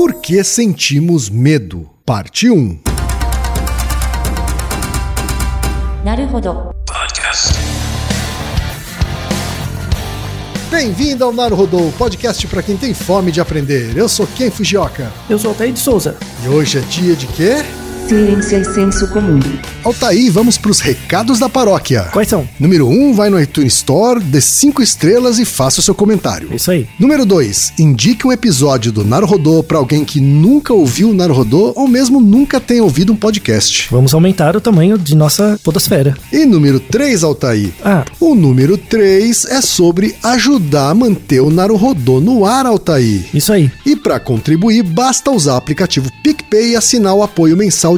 Por que sentimos medo? Parte 1. Bem-vindo ao Naruhodô, podcast para quem tem fome de aprender. Eu sou Ken Fujioka. Eu sou Altair de Souza. E hoje é dia de quê? Ciência e senso comum. Altaí, vamos para os recados da paróquia. Quais são? Número 1, um, vai no iTunes Store, dê 5 estrelas e faça o seu comentário. Isso aí. Número 2, indique um episódio do Naruhodô para alguém que nunca ouviu o Naruhodô ou mesmo nunca tenha ouvido um podcast. Vamos aumentar o tamanho de nossa podosfera. E número 3, Altaí. Ah, O número 3 é sobre ajudar a manter o Naruhodô no ar, Altaí. isso aí. E para contribuir, basta usar o aplicativo PicPay e assinar o apoio mensal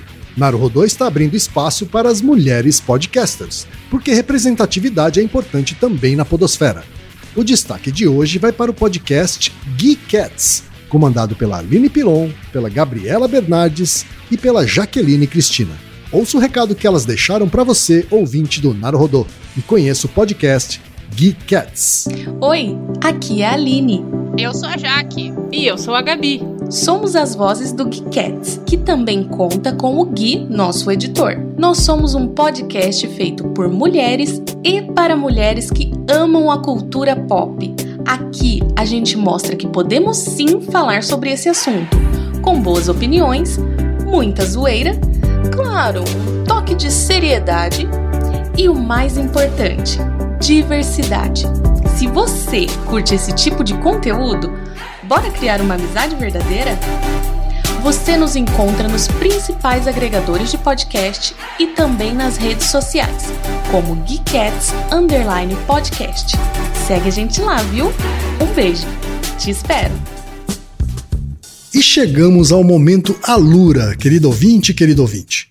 Naruhodô está abrindo espaço para as mulheres podcasters, porque representatividade é importante também na podosfera. O destaque de hoje vai para o podcast Geek Cats, comandado pela Aline Pilon, pela Gabriela Bernardes e pela Jaqueline Cristina. Ouça o recado que elas deixaram para você, ouvinte do Naruhodô, e conheça o podcast Geek Cats. Oi, aqui é a Aline. Eu sou a Jaque. E eu sou a Gabi. Somos as vozes do Geekettes, que também conta com o Gui, nosso editor. Nós somos um podcast feito por mulheres e para mulheres que amam a cultura pop. Aqui a gente mostra que podemos sim falar sobre esse assunto, com boas opiniões, muita zoeira, claro, um toque de seriedade e o mais importante, diversidade. Se você curte esse tipo de conteúdo, bora criar uma amizade verdadeira? Você nos encontra nos principais agregadores de podcast e também nas redes sociais, como Geekettes Underline Podcast. Segue a gente lá, viu? Um beijo. Te espero. E chegamos ao momento Alura, querido ouvinte, querido ouvinte.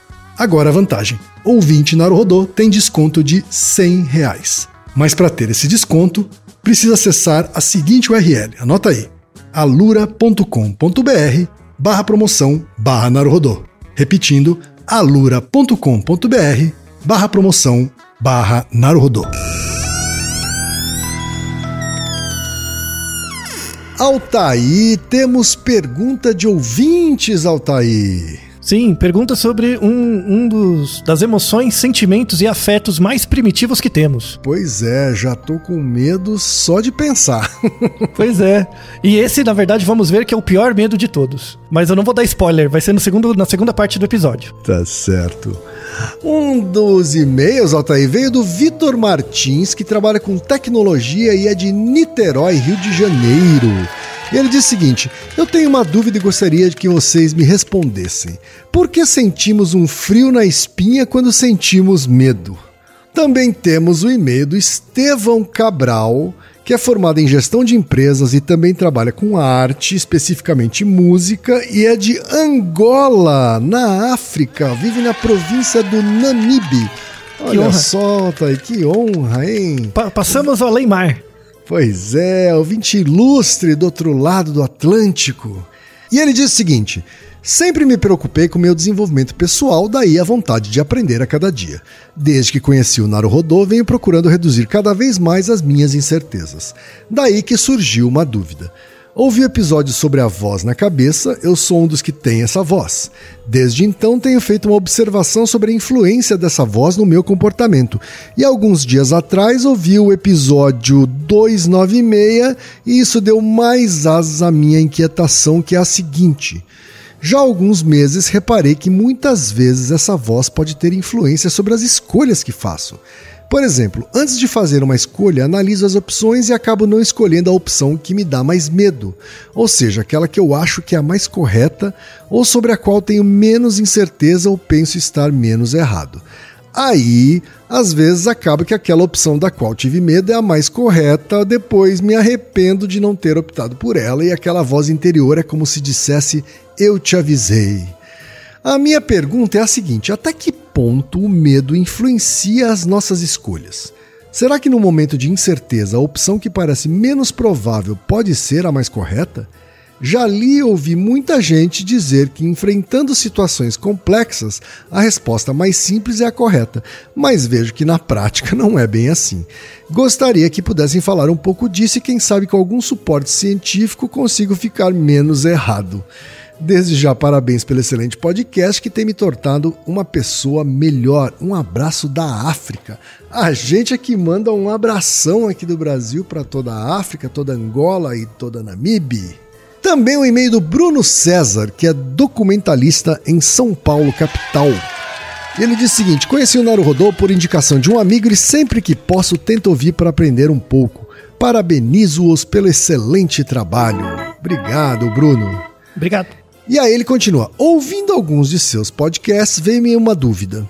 Agora a vantagem: ouvinte Naruhodô tem desconto de 100 reais. Mas para ter esse desconto, precisa acessar a seguinte URL, anota aí, alura.com.br barra promoção barra Naruhodô. Repetindo, alura.com.br barra promoção barra Naruhodô. Altaí, temos pergunta de ouvintes, Altaí. Sim, pergunta sobre um, um dos, das emoções, sentimentos e afetos mais primitivos que temos. Pois é, já tô com medo só de pensar. Pois é. E esse, na verdade, vamos ver que é o pior medo de todos. Mas eu não vou dar spoiler, vai ser no segundo, na segunda parte do episódio. Tá certo. Um dos e-mails, Altair, veio do Vitor Martins, que trabalha com tecnologia e é de Niterói, Rio de Janeiro. E ele diz o seguinte: Eu tenho uma dúvida e gostaria de que vocês me respondessem. Por que sentimos um frio na espinha quando sentimos medo? Também temos o e-mail do Estevão Cabral, que é formado em gestão de empresas e também trabalha com arte, especificamente música, e é de Angola, na África, vive na província do Namibe. Olha só, Thaí, que honra, hein? Pa- passamos ao além-mar. Pois é, ouvinte ilustre do outro lado do Atlântico. E ele diz o seguinte: Sempre me preocupei com meu desenvolvimento pessoal, daí a vontade de aprender a cada dia. Desde que conheci o Naruhodô, venho procurando reduzir cada vez mais as minhas incertezas. Daí que surgiu uma dúvida. Ouvi episódios sobre a voz na cabeça, eu sou um dos que tem essa voz. Desde então tenho feito uma observação sobre a influência dessa voz no meu comportamento. E alguns dias atrás ouvi o episódio 296 e isso deu mais asas à minha inquietação, que é a seguinte. Já há alguns meses reparei que muitas vezes essa voz pode ter influência sobre as escolhas que faço. Por exemplo, antes de fazer uma escolha, analiso as opções e acabo não escolhendo a opção que me dá mais medo, ou seja, aquela que eu acho que é a mais correta ou sobre a qual tenho menos incerteza ou penso estar menos errado. Aí, às vezes acaba que aquela opção da qual tive medo é a mais correta, depois me arrependo de não ter optado por ela e aquela voz interior é como se dissesse: Eu te avisei. A minha pergunta é a seguinte: até que ponto o medo influencia as nossas escolhas? Será que no momento de incerteza a opção que parece menos provável pode ser a mais correta? Já li e ouvi muita gente dizer que enfrentando situações complexas, a resposta mais simples é a correta, mas vejo que na prática não é bem assim. Gostaria que pudessem falar um pouco disso e quem sabe com algum suporte científico consigo ficar menos errado. Desde já, parabéns pelo excelente podcast que tem me tornado uma pessoa melhor. Um abraço da África. A gente aqui manda um abração aqui do Brasil para toda a África, toda Angola e toda Namibe. Também o e-mail do Bruno César, que é documentalista em São Paulo, capital. Ele diz o seguinte: Conheci o Naruhodô por indicação de um amigo e sempre que posso tento ouvir para aprender um pouco. Parabenizo-os pelo excelente trabalho. Obrigado, Bruno. Obrigado. E aí ele continua: ouvindo alguns de seus podcasts, veio-me uma dúvida.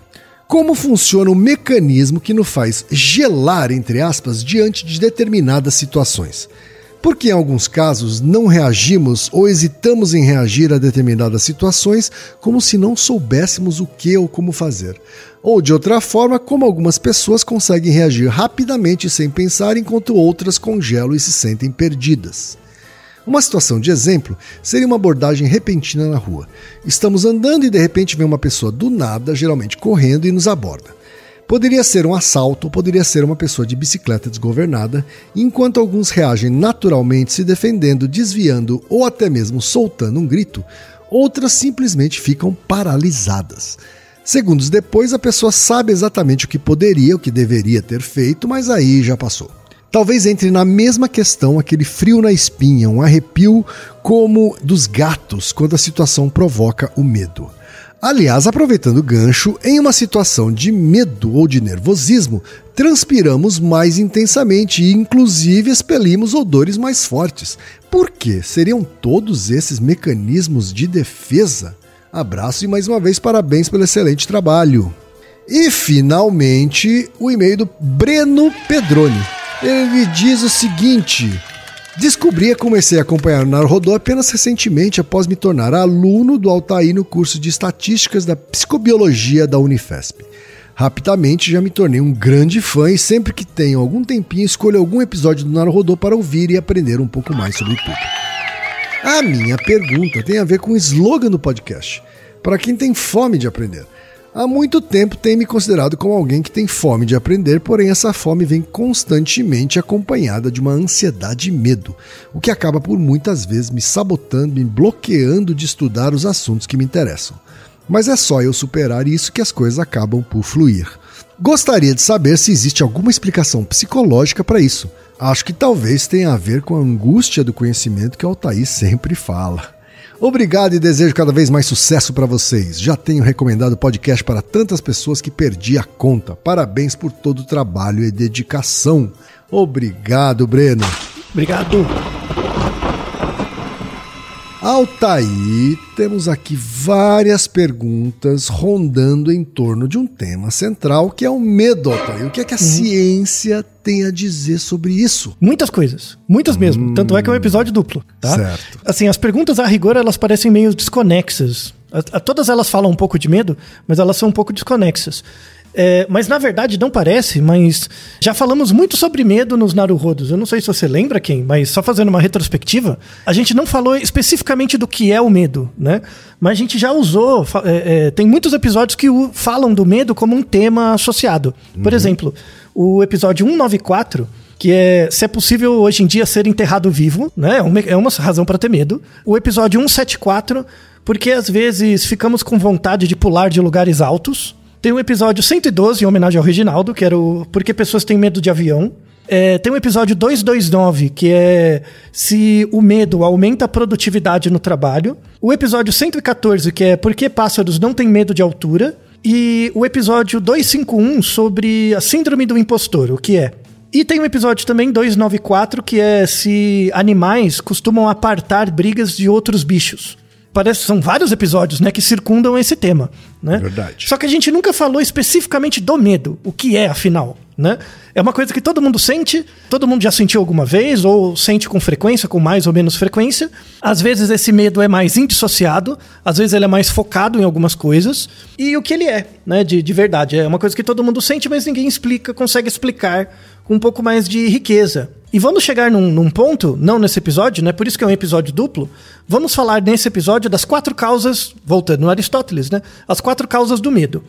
Como funciona o mecanismo que nos faz gelar, entre aspas, diante de determinadas situações? Porque em alguns casos não reagimos ou hesitamos em reagir a determinadas situações como se não soubéssemos o que ou como fazer. Ou de outra forma, como algumas pessoas conseguem reagir rapidamente sem pensar, enquanto outras congelam e se sentem perdidas. Uma situação de exemplo seria uma abordagem repentina na rua. Estamos andando e de repente vem uma pessoa do nada, geralmente correndo, e nos aborda. Poderia ser um assalto ou poderia ser uma pessoa de bicicleta desgovernada, enquanto alguns reagem naturalmente se defendendo, desviando ou até mesmo soltando um grito, outras simplesmente ficam paralisadas. Segundos depois, a pessoa sabe exatamente o que poderia, o que deveria ter feito, mas aí já passou. Talvez entre na mesma questão aquele frio na espinha, um arrepio como dos gatos quando a situação provoca o medo. Aliás, aproveitando o gancho, em uma situação de medo ou de nervosismo, transpiramos mais intensamente e, inclusive, expelimos odores mais fortes. Por quê? Seriam todos esses mecanismos de defesa? Abraço e mais uma vez parabéns pelo excelente trabalho. E finalmente, o e-mail do Breno Pedroni. Ele diz o seguinte: Descobri e comecei a acompanhar o Naruhodô apenas recentemente após me tornar aluno do Altair no curso de Estatísticas da Psicobiologia da Unifesp. Rapidamente já me tornei um grande fã e sempre que tenho algum tempinho escolho algum episódio do Naruhodô para ouvir e aprender um pouco mais sobre tudo. A minha pergunta tem a ver com o slogan do podcast. Para quem tem fome de aprender. Há muito tempo tenho me considerado como alguém que tem fome de aprender, porém essa fome vem constantemente acompanhada de uma ansiedade e medo, o que acaba por muitas vezes me sabotando, me bloqueando de estudar os assuntos que me interessam. Mas é só eu superar isso que as coisas acabam por fluir. Gostaria de saber se existe alguma explicação psicológica para isso. Acho que talvez tenha a ver com a angústia do conhecimento que o Altair sempre fala. Obrigado e desejo cada vez mais sucesso para vocês. Já tenho recomendado o podcast para tantas pessoas que perdi a conta. Parabéns por todo o trabalho e dedicação. Obrigado, Breno. Obrigado. Altair, temos aqui várias perguntas rondando em torno de um tema central que é o medo, Altair. O que é que a ciência tem a dizer sobre isso? Muitas coisas. Muitas mesmo. Tanto é que é um episódio duplo, tá? Certo. Assim, as perguntas a rigor, elas parecem meio desconexas. A- a- todas elas falam um pouco de medo, mas elas são um pouco desconexas. É, mas na verdade não parece, mas já falamos muito sobre medo nos Naruhodos. Eu não sei se você lembra quem, mas só fazendo uma retrospectiva, a gente não falou especificamente do que é o medo, né? Mas a gente já usou. é, é, tem muitos episódios que o- falam do medo como um tema associado. Por exemplo, o episódio 194 que é se é possível hoje em dia ser enterrado vivo, né? É uma, é uma razão para ter medo. O episódio 174, porque às vezes ficamos com vontade de pular de lugares altos. Tem o episódio 112, em homenagem ao Reginaldo, que era o Porque Pessoas Têm Medo de Avião. É, tem o episódio 229, que é se o medo aumenta a produtividade no trabalho. O episódio 114, que é Por que pássaros não têm medo de altura. E o episódio 251 sobre a síndrome do impostor, o que é. E tem um episódio também, 294, que é se animais costumam apartar brigas de outros bichos. Parece que são vários episódios, né, que circundam esse tema, né? Verdade. Só que a gente nunca falou especificamente do medo, o que é, afinal, né? É uma coisa que todo mundo sente, todo mundo já sentiu alguma vez, ou sente com frequência, com mais ou menos frequência. Às vezes esse medo é mais indissociado, às vezes ele é mais focado em algumas coisas. E o que ele é, né, de, de verdade. É uma coisa que todo mundo sente, mas ninguém explica, consegue explicar um pouco mais de riqueza. E vamos chegar num, num ponto, não nesse episódio, né? Por isso que é um episódio duplo. Vamos falar nesse episódio das quatro causas, voltando no Aristóteles, né? As quatro causas do medo.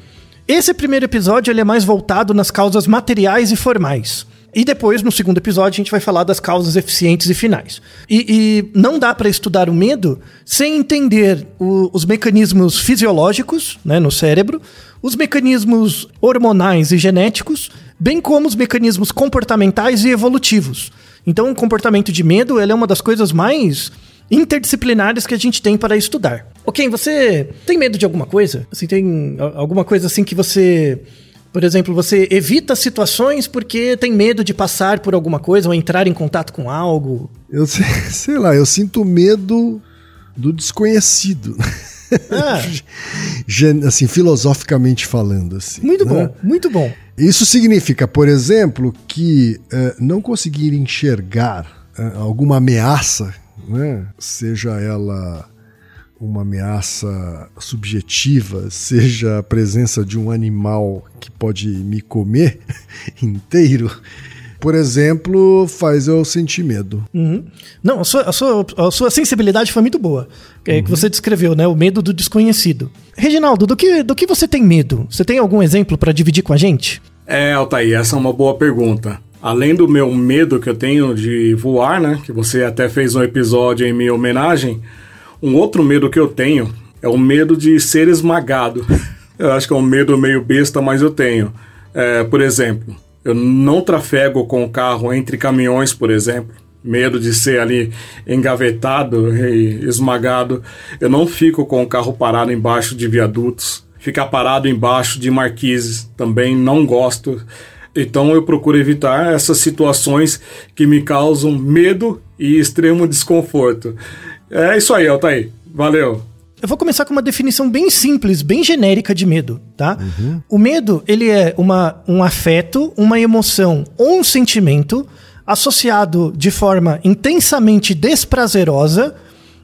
Esse primeiro episódio ele é mais voltado nas causas materiais e formais. E depois, no segundo episódio, a gente vai falar das causas eficientes e finais. E, e não dá para estudar o medo sem entender o- os mecanismos fisiológicos né, no cérebro, os mecanismos hormonais e genéticos, bem como os mecanismos comportamentais e evolutivos. Então, o comportamento de medo é uma das coisas mais interdisciplinares que a gente tem para estudar. Ok, você tem medo de alguma coisa? Assim, tem alguma coisa assim que você. Por exemplo, você evita situações porque tem medo de passar por alguma coisa ou entrar em contato com algo. Eu sei, lá, eu sinto medo do desconhecido. Ah, assim, filosoficamente falando, assim. muito né? bom, muito bom. Isso significa, por exemplo, que eh, não conseguir enxergar eh, alguma ameaça, né? seja ela uma ameaça subjetiva, seja a presença de um animal que pode me comer inteiro, por exemplo, faz eu sentir medo. Uhum. Não, a sua, a, sua, a sua sensibilidade foi muito boa. É, Que você descreveu, né? O medo do desconhecido. Reginaldo, do que, do que você tem medo? Você tem algum exemplo para dividir com a gente? É, Altair, essa é uma boa pergunta. Além do meu medo que eu tenho de voar, né? Que você até fez um episódio em minha homenagem. Um outro medo que eu tenho é o medo de ser esmagado. Eu acho que é um medo meio besta, mas eu tenho. É, por exemplo, eu não trafego com o carro entre caminhões, por exemplo. Medo de ser ali engavetado e esmagado. Eu não fico com o carro parado embaixo de viadutos. Ficar parado embaixo de marquises também não gosto. Então eu procuro evitar essas situações que me causam medo e extremo desconforto. É isso aí, Altair. Valeu. Eu vou começar com uma definição bem simples, bem genérica de medo, tá? O medo, ele é uma, um afeto, uma emoção ou um sentimento associado de forma intensamente desprazerosa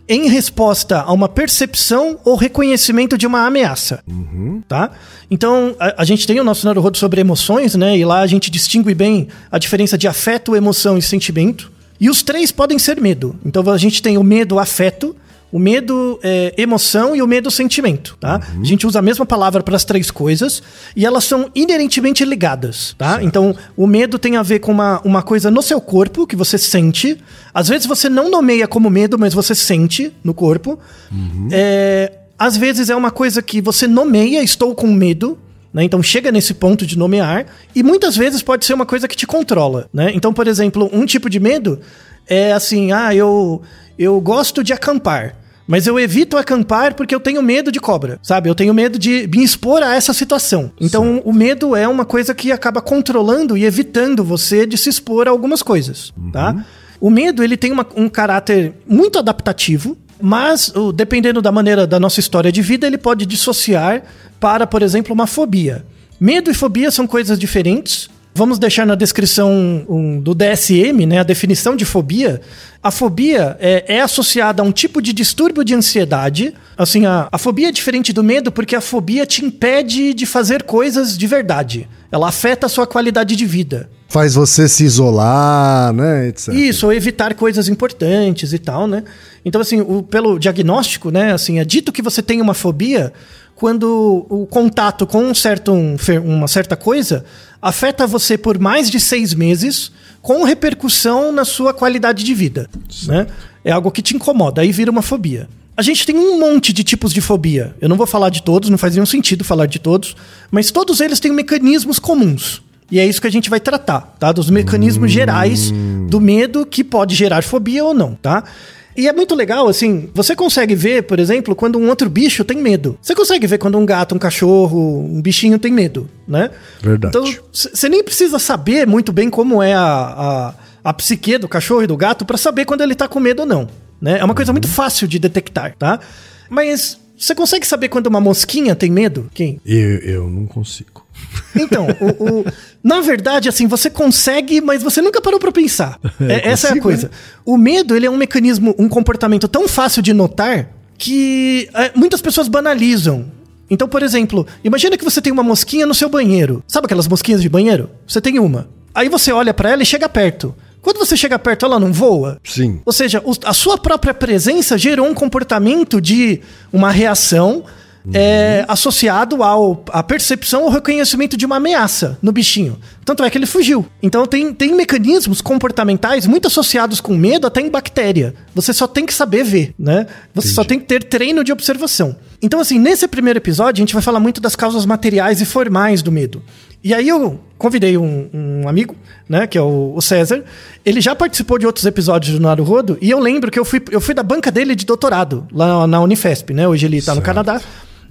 em resposta a uma percepção ou reconhecimento de uma ameaça, tá? Então, a, a gente tem o nosso Naruhodo sobre emoções, né? E lá a gente distingue bem a diferença de afeto, emoção e sentimento. E os três podem ser medo. Então a gente tem o medo afeto, o medo é, emoção e o medo sentimento, tá? A gente usa a mesma palavra para as três coisas e elas são inerentemente ligadas, tá? Então o medo tem a ver com uma, uma coisa no seu corpo que você sente. Às vezes você não nomeia como medo, mas você sente no corpo. É, Às vezes é uma coisa que você nomeia, estou com medo, né? Então chega nesse ponto de nomear, e muitas vezes pode ser uma coisa que te controla. Né? Então, por exemplo, um tipo de medo é assim: ah, eu, eu gosto de acampar. Mas eu evito acampar porque eu tenho medo de cobra, sabe? Eu tenho medo de me expor a essa situação. Então, Sim. o medo é uma coisa que acaba controlando e evitando você de se expor a algumas coisas, uhum. tá? O medo, ele tem uma, um caráter muito adaptativo, mas dependendo da maneira da nossa história de vida, ele pode dissociar para, por exemplo, uma fobia. Medo e fobia são coisas diferentes. Vamos deixar na descrição um, do DSM, né, a definição de fobia. A fobia é, é, associada a um tipo de distúrbio de ansiedade. Assim, a, a fobia é diferente do medo porque a fobia te impede de fazer coisas de verdade. Ela afeta a sua qualidade de vida. Faz você se isolar, né, etc. Isso, ou evitar coisas importantes e tal, né? Então, assim, o, pelo diagnóstico, né, assim, é dito que você tem uma fobia quando o contato com um certo, um, uma certa coisa afeta você por mais de seis meses, com repercussão na sua qualidade de vida. Né? É algo que te incomoda, aí vira uma fobia. A gente tem um monte de tipos de fobia. Eu não vou falar de todos, não faz nenhum sentido falar de todos, mas todos eles têm mecanismos comuns. E é isso que a gente vai tratar, tá? Dos mecanismos hum. gerais do medo que pode gerar fobia ou não, tá? E é muito legal, assim, você consegue ver, por exemplo, quando um outro bicho tem medo. Você consegue ver quando um gato, um cachorro, um bichinho tem medo, né? Verdade. Então, você nem precisa saber muito bem como é a, a, a psique do cachorro e do gato para saber quando ele tá com medo ou não, né? É uma coisa muito fácil de detectar, tá? Mas você consegue saber quando uma mosquinha tem medo? Quem? Eu, eu não consigo. Então, o, o, na verdade, assim, você consegue, mas você nunca parou para pensar. É, essa consigo, é a coisa. Né? O medo, ele é um mecanismo, um comportamento tão fácil de notar que é, muitas pessoas banalizam. Então, por exemplo, imagina que você tem uma mosquinha no seu banheiro. Sabe aquelas mosquinhas de banheiro? Você tem uma. Aí você olha para ela e chega perto. Quando você chega perto, ela não voa? Sim. Ou seja, a sua própria presença gerou um comportamento de uma reação é, associado ao, à percepção ou reconhecimento de uma ameaça no bichinho. Tanto é que ele fugiu. Então tem, tem mecanismos comportamentais muito associados com medo até em bactéria. Você só tem que saber ver, né? Você Entendi. só tem que ter treino de observação. Então, assim, nesse primeiro episódio, a gente vai falar muito das causas materiais e formais do medo. E aí eu convidei um, um amigo, né, que é o, o, César. Ele já participou de outros episódios do Naruhodo e eu lembro que eu fui, eu fui da banca dele de doutorado, lá na Unifesp, né? Hoje ele está no Canadá.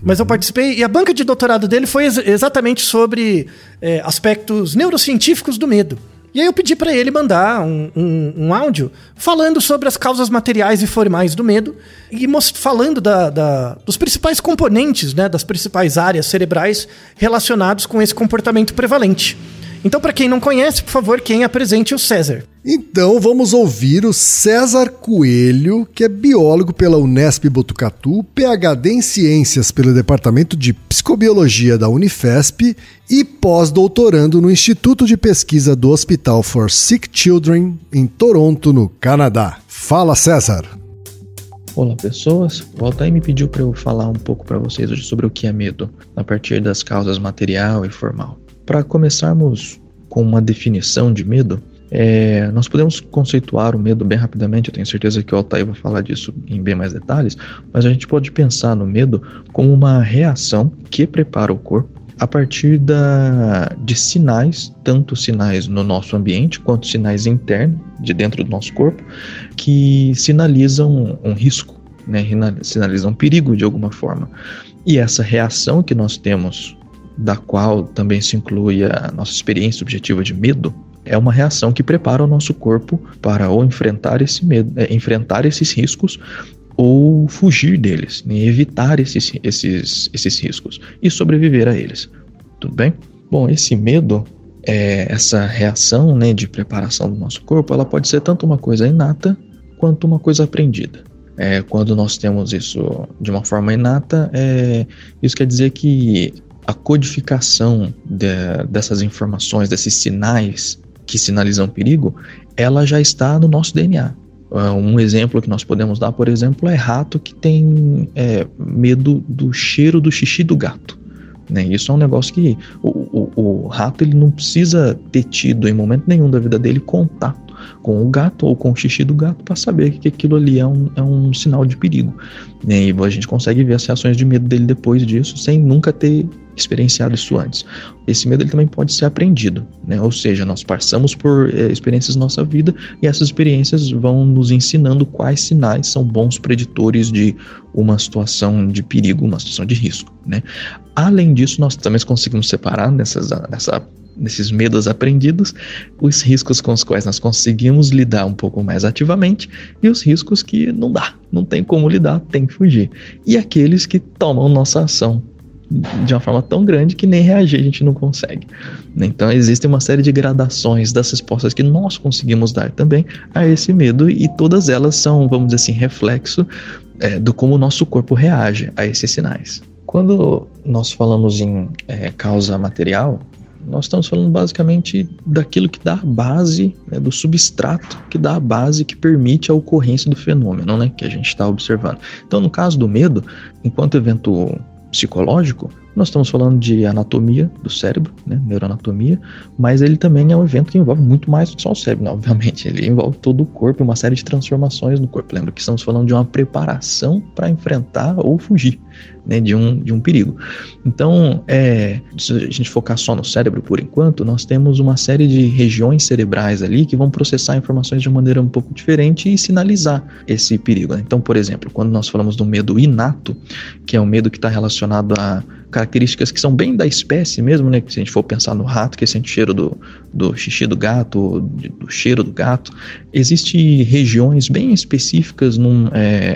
Mas eu participei e a banca de doutorado dele foi ex exatamente sobre é, aspectos neurocientíficos do medo. E aí eu pedi para ele mandar um, um, um, áudio falando sobre as causas materiais e formais do medo e falando da, da, dos principais componentes, né, das principais áreas cerebrais relacionados com esse comportamento prevalente. Então, para quem não conhece, por favor, quem apresente o César. Então, vamos ouvir o César Coelho, que é biólogo pela Unesp Botucatu, PhD em Ciências pelo Departamento de Psicobiologia da Unifesp e pós-doutorando no Instituto de Pesquisa do Hospital for Sick Children em Toronto, no Canadá. Fala, César! Olá pessoas, o Altair me pediu para eu falar um pouco para vocês hoje sobre o que é medo, a partir das causas material e formal. Para começarmos com uma definição de medo, é, nós podemos conceituar o medo bem rapidamente, eu tenho certeza que o Altair vai falar disso em bem mais detalhes, mas a gente pode pensar no medo como uma reação que prepara o corpo a partir da, de sinais, tanto sinais no nosso ambiente quanto sinais internos, de dentro do nosso corpo, que sinalizam um risco, né, sinalizam perigo de alguma forma. E essa reação que nós temos da qual também se inclui a nossa experiência subjetiva de medo, é uma reação que prepara o nosso corpo para ou enfrentar esse medo, é, enfrentar esses riscos ou fugir deles, né, evitar esses, esses, esses riscos e sobreviver a eles. Tudo bem? Bom, esse medo, é, essa reação né, de preparação do nosso corpo, ela pode ser tanto uma coisa inata quanto uma coisa aprendida. É, quando nós temos isso de uma forma inata, é, isso quer dizer que a codificação de, dessas informações, desses sinais que sinalizam perigo, ela já está no nosso DNA. Ah, um exemplo que nós podemos dar, por exemplo, é rato que tem é, medo do cheiro do xixi do gato. Né? Isso é um negócio que o, o, o, rato ele não precisa ter tido em momento nenhum da vida dele contato com o gato ou com o xixi do gato para saber que aquilo ali é um, é um sinal de perigo. Né? E a gente consegue ver as reações de medo dele depois disso, sem nunca ter experienciado isso antes. Esse medo ele também pode ser aprendido, né? ou seja, nós passamos por é, experiências na nossa vida e essas experiências vão nos ensinando quais sinais são bons preditores de uma situação de perigo, uma situação de risco. Né? Além disso, nós também conseguimos separar nessas, nessa nesses medos aprendidos, os riscos com os quais nós conseguimos lidar um pouco mais ativamente e os riscos que não dá, não tem como lidar, tem que fugir. E aqueles que tomam nossa ação de uma forma tão grande que nem reagir a gente não consegue. Então existem uma série de gradações das respostas que nós conseguimos dar também a esse medo e todas elas são, vamos dizer assim, reflexo é, do como o nosso corpo reage a esses sinais. Quando nós falamos em é, causa material, nós estamos falando basicamente daquilo que dá a base, né, do substrato que dá a base que permite a ocorrência do fenômeno né, que a gente está observando. Então, no caso do medo, enquanto evento psicológico, nós estamos falando de anatomia do cérebro, né, neuroanatomia, mas ele também é um evento que envolve muito mais do que só o cérebro, né, obviamente. Ele envolve todo o corpo, uma série de transformações no corpo. Lembra que estamos falando de uma preparação para enfrentar ou fugir né, de, um, de um perigo. Então, é, se a gente focar só no cérebro por enquanto, nós temos uma série de regiões cerebrais ali que vão processar informações de uma maneira um pouco diferente e sinalizar esse perigo. Né? Então, por exemplo, quando nós falamos do medo inato, que é um medo que está relacionado a características que são bem da espécie mesmo, né? Se a gente for pensar no rato, que sente cheiro do, do xixi do gato, do cheiro do gato, existem regiões bem específicas num, é,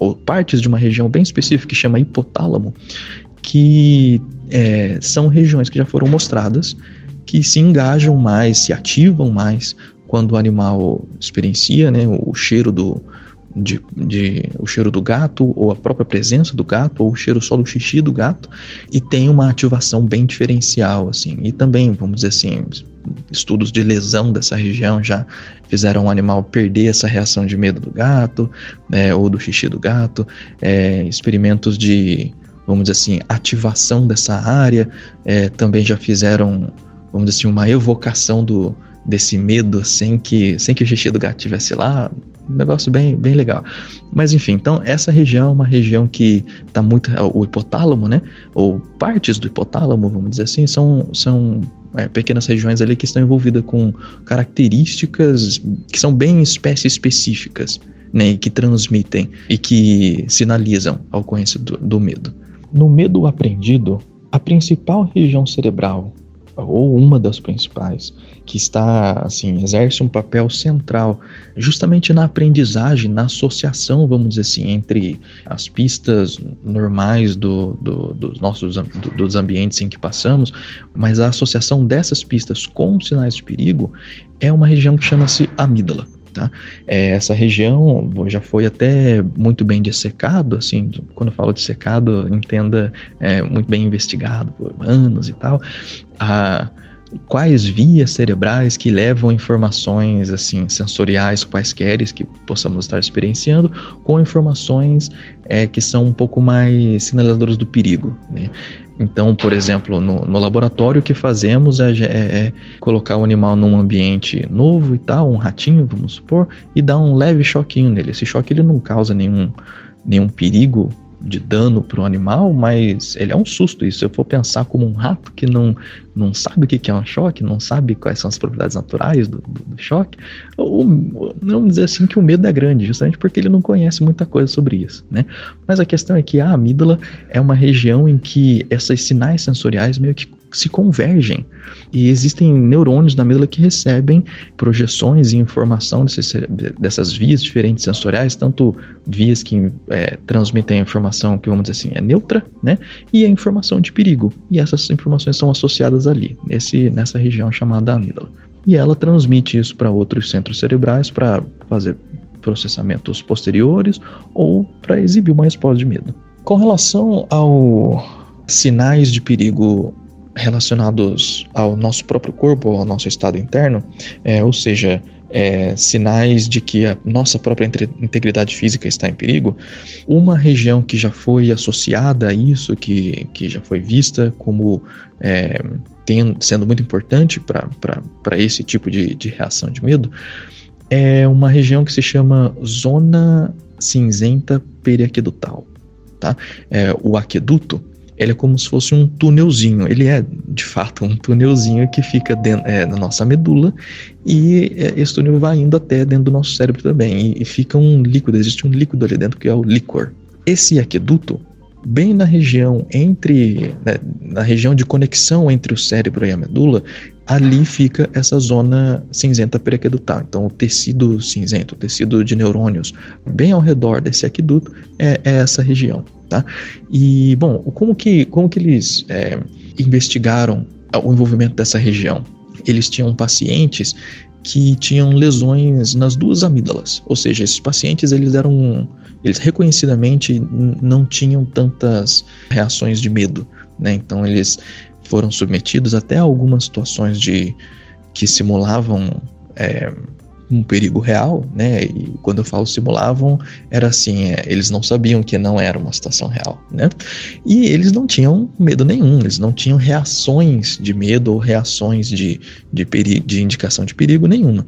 ou partes de uma região bem específica que chama hipotálamo, que é, são regiões que já foram mostradas que se engajam mais, se ativam mais quando o animal experiencia né, o cheiro do, de, de, o cheiro do gato, ou a própria presença do gato, ou o cheiro só do xixi do gato, e tem uma ativação bem diferencial, assim. E também, vamos dizer assim, estudos de lesão dessa região já fizeram o animal perder essa reação de medo do gato, né, ou do xixi do gato, é, experimentos de, vamos dizer assim, ativação dessa área, é, também já fizeram, vamos dizer assim, uma evocação do, desse medo sem que, sem que o xixi do gato estivesse lá, um negócio bem, bem legal. Mas enfim, então essa região é uma região que está muito. O hipotálamo, né? Ou partes do hipotálamo, vamos dizer assim, são, são é, pequenas regiões ali que estão envolvidas com características que são bem espécies específicas, né? E que transmitem e que sinalizam a ocorrência do, do medo. No medo aprendido, a principal região cerebral ou uma das principais, que está, assim, exerce um papel central justamente na aprendizagem, na associação, vamos dizer assim, entre as pistas normais do, do, dos nossos do, dos ambientes em que passamos, mas a associação dessas pistas com sinais de perigo é uma região que chama-se amígdala. Tá? É, essa região já foi até muito bem dissecado, assim, quando eu falo dissecado, entenda é, muito bem investigado por anos e tal. A, quais vias cerebrais que levam informações assim sensoriais quaisquer que possamos estar experienciando com informações é, que são um pouco mais sinalizadoras do perigo. Né? Então, por exemplo, no, no laboratório o que fazemos é, é, é, colocar o animal num ambiente novo e tal, um ratinho, vamos supor, e dar um leve choquinho nele. Esse choque ele não causa nenhum, nenhum perigo de dano para o animal, mas ele é um susto. E se eu for pensar como um rato que não, não sabe o que é um choque, não sabe quais são as propriedades naturais do, do, do choque, ou, não dizer assim que o medo é grande, justamente porque ele não conhece muita coisa sobre isso, né? Mas a questão é que a amígdala é uma região em que esses sinais sensoriais meio que se convergem. E existem neurônios na amígdala que recebem projeções e informação desses, dessas vias diferentes sensoriais, tanto vias que é, transmitem a informação que, vamos dizer assim, é neutra, né? E a informação de perigo. E essas informações são associadas ali, nesse, nessa região chamada amígdala. E ela transmite isso para outros centros cerebrais para fazer processamentos posteriores ou para exibir uma resposta de medo. Com relação ao sinais de perigo relacionados ao nosso próprio corpo, ao nosso estado interno, é, ou seja, é, sinais de que a nossa própria integridade física está em perigo, uma região que já foi associada a isso, que, que já foi vista como é, sendo muito importante para esse tipo de, de reação de medo, é uma região que se chama zona cinzenta periaquedutal, tá? É, o aqueduto ele é como se fosse um túnelzinho. Ele é, de fato, um túnelzinho que fica dentro, é, na nossa medula e é, esse túnel vai indo até dentro do nosso cérebro também. E, e fica um líquido, existe um líquido ali dentro que é o líquor. Esse aqueduto, bem na região entre, né, na região de conexão entre o cérebro e a medula, ali fica essa zona cinzenta periaquedutal. Então, o tecido cinzento, o tecido de neurônios, bem ao redor desse aqueduto, é, é essa região. Tá? E, bom, como que, como que eles é, investigaram o envolvimento dessa região? Eles tinham pacientes que tinham lesões nas duas amígdalas, ou seja, esses pacientes eles eram, eles reconhecidamente não tinham tantas reações de medo, né? Então eles foram submetidos até a algumas situações de que simulavam é, um perigo real, né? E quando eu falo simulavam, era assim, é, eles não sabiam que não era uma situação real, né? E eles não tinham medo nenhum, eles não tinham reações de medo ou reações de, de, perigo, de indicação de perigo nenhuma.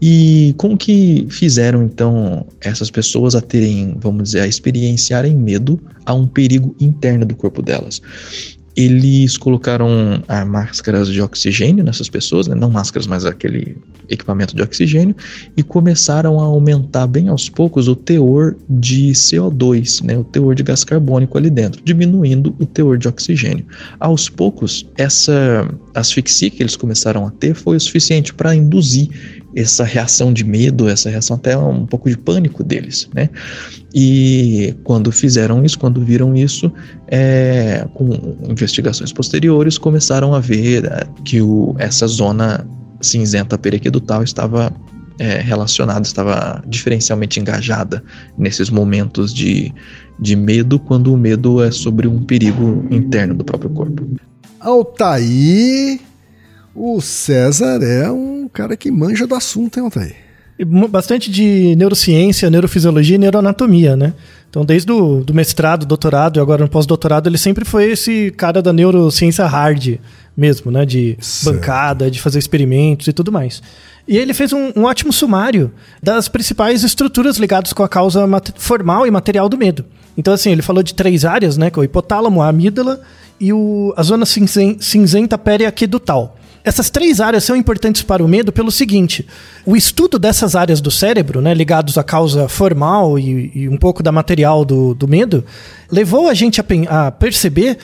E como que fizeram então essas pessoas a terem, vamos dizer, a experienciarem medo a um perigo interno do corpo delas? Eles colocaram ah, máscaras de oxigênio nessas pessoas, né? não máscaras, mas aquele equipamento de oxigênio, e começaram a aumentar bem aos poucos o teor de CO2, né? o teor de gás carbônico ali dentro, diminuindo o teor de oxigênio. Aos poucos, essa asfixia que eles começaram a ter foi o suficiente para induzir essa reação de medo, essa reação até um pouco de pânico deles, né? E quando fizeram isso, quando viram isso, é, com investigações posteriores, começaram a ver é, que o, essa zona cinzenta periaquedutal estava é, relacionada, estava diferencialmente engajada nesses momentos de, de medo, quando o medo é sobre um perigo interno do próprio corpo. Altair, o César é um cara que manja do assunto, hein, Altair? bastante de neurociência, neurofisiologia e neuroanatomia, né? Então, desde o do mestrado, doutorado e agora no pós-doutorado, ele sempre foi esse cara da neurociência hard mesmo, né? De certo. bancada, de fazer experimentos e tudo mais. E ele fez um, um, ótimo sumário das principais estruturas ligadas com a causa formal e material do medo. Então, assim, ele falou de três áreas, né? Que é o hipotálamo, a amígdala e o, a zona cinzenta periaquedutal. Essas três áreas são importantes para o medo pelo seguinte: o estudo dessas áreas do cérebro, né, ligados à causa formal e, e um pouco da material do, do medo, levou a gente a, a perceber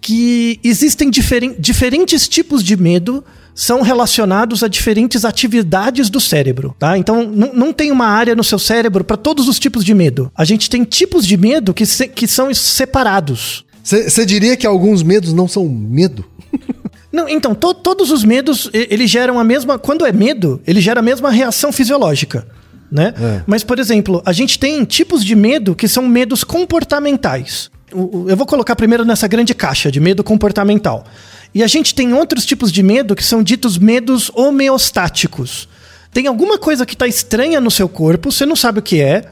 que existem diferen, diferentes tipos de medo são relacionados a diferentes atividades do cérebro, tá? Então não tem uma área no seu cérebro para todos os tipos de medo. A gente tem tipos de medo que, se, que são separados. Você diria que alguns medos não são medo? Não, então, to, todos os medos, eles geram a mesma. Quando é medo, ele gera a mesma reação fisiológica. Né? É. Mas, por exemplo, a gente tem tipos de medo que são medos comportamentais. Eu vou colocar primeiro nessa grande caixa de medo comportamental. E a gente tem outros tipos de medo que são ditos medos homeostáticos. Tem alguma coisa que está estranha no seu corpo, você não sabe o que é,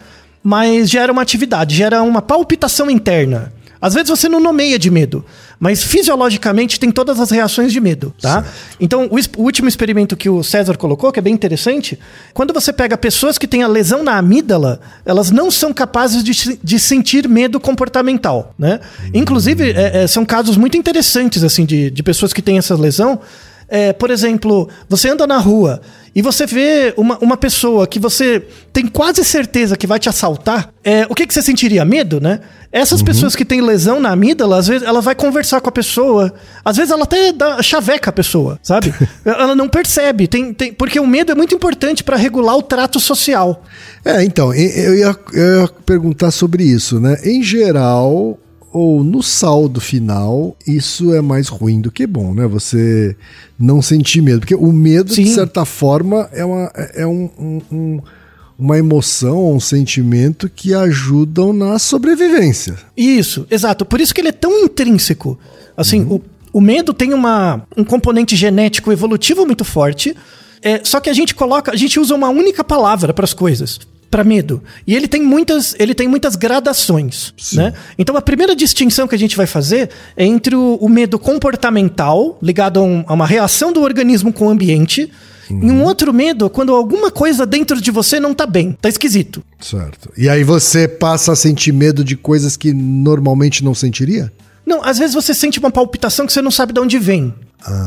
mas gera uma atividade, gera uma palpitação interna. Às vezes você não nomeia de medo, mas fisiologicamente tem todas as reações de medo, tá? Certo. Então, o, o, último experimento que o César colocou, que é bem interessante, quando você pega pessoas que têm a lesão na amígdala, elas não são capazes de, de sentir medo comportamental, né? Inclusive, é, é, são casos muito interessantes, assim, de, de pessoas que têm essa lesão, é, por exemplo, você anda na rua e você vê uma, uma pessoa que você tem quase certeza que vai te assaltar, é, o que, que você sentiria? Medo, né? Essas uhum. pessoas que têm lesão na amígdala, às vezes ela vai conversar com a pessoa, às vezes ela até dá, chaveca a pessoa, sabe? ela não percebe, tem, tem, porque o medo é muito importante para regular o trato social. É, então, eu ia, eu ia perguntar sobre isso, né? Em geral, ou no saldo final, isso é mais ruim do que bom, né? Você não sentir medo. Porque o medo, Sim. de certa forma, é, uma, é um, um, um uma emoção, um sentimento que ajudam na sobrevivência. Isso, exato. Por isso que ele é tão intrínseco. Assim, uhum. o, o medo tem uma, um componente genético evolutivo muito forte. É, só que a gente coloca, a gente usa uma única palavra para as coisas para medo. E ele tem muitas, ele tem muitas gradações, né? Então a primeira distinção que a gente vai fazer é entre o, o medo comportamental, ligado a, um, a, uma reação do organismo com o ambiente, E um outro medo quando alguma coisa dentro de você não tá bem, tá esquisito. Certo. E aí você passa a sentir medo de coisas que normalmente não sentiria? Não, às vezes você sente uma palpitação que você não sabe de onde vem.